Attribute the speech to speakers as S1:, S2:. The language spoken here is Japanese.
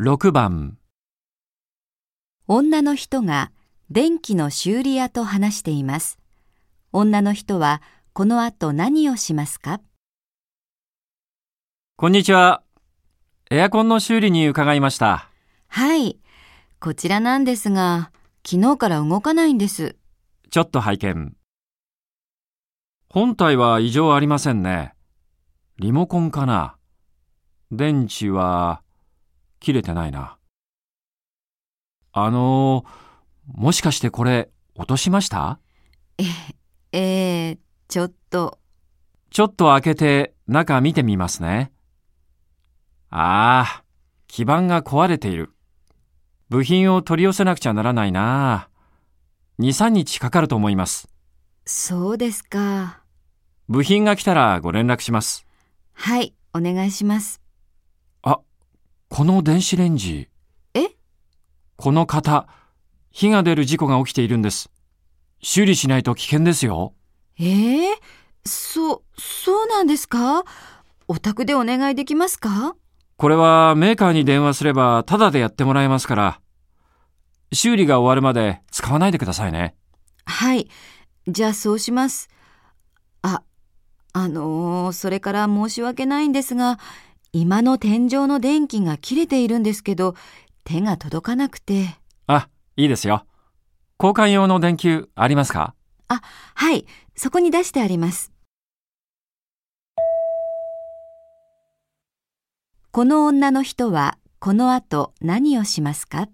S1: 6番
S2: 女の人が電気の修理屋と話しています。女の人はこの後何をしますか？
S1: こんにちは。エアコンの修理に伺いました。
S2: はい。こちらなんですが、昨日から動かないんです。
S1: ちょっと拝見。本体は異常ありませんね。リモコンかな電池は切れてないな。あのもしかしてこれ落としました？
S2: えー、ちょっと、
S1: ちょっと開けて中見てみますね。ああ、基板が壊れている。部品を取り寄せなくちゃならないな。2、3日かかると思います。
S2: そうですか。
S1: 部品が来たらご連絡します。
S2: はい、お願いします。
S1: あ、この電子レンジ。
S2: え？
S1: この型、火が出る事故が起きているんです。修理しないと危険ですよ。
S2: ええ？そ、そうなんですか？お宅でお願いできますか？
S1: これはメーカーに電話すればタダでやってもらえますから。修理が終わるまで使わないでくださいね。
S2: はい。じゃあそうします。あ、あのーそれから申し訳ないんですが、今の天井の電気が切れているんですけど、手が届かなくて。
S1: あ、いいですよ。交換用の電球ありますか？
S2: あ、はい。そこに出してあります。この女の人はこの後何をしますか？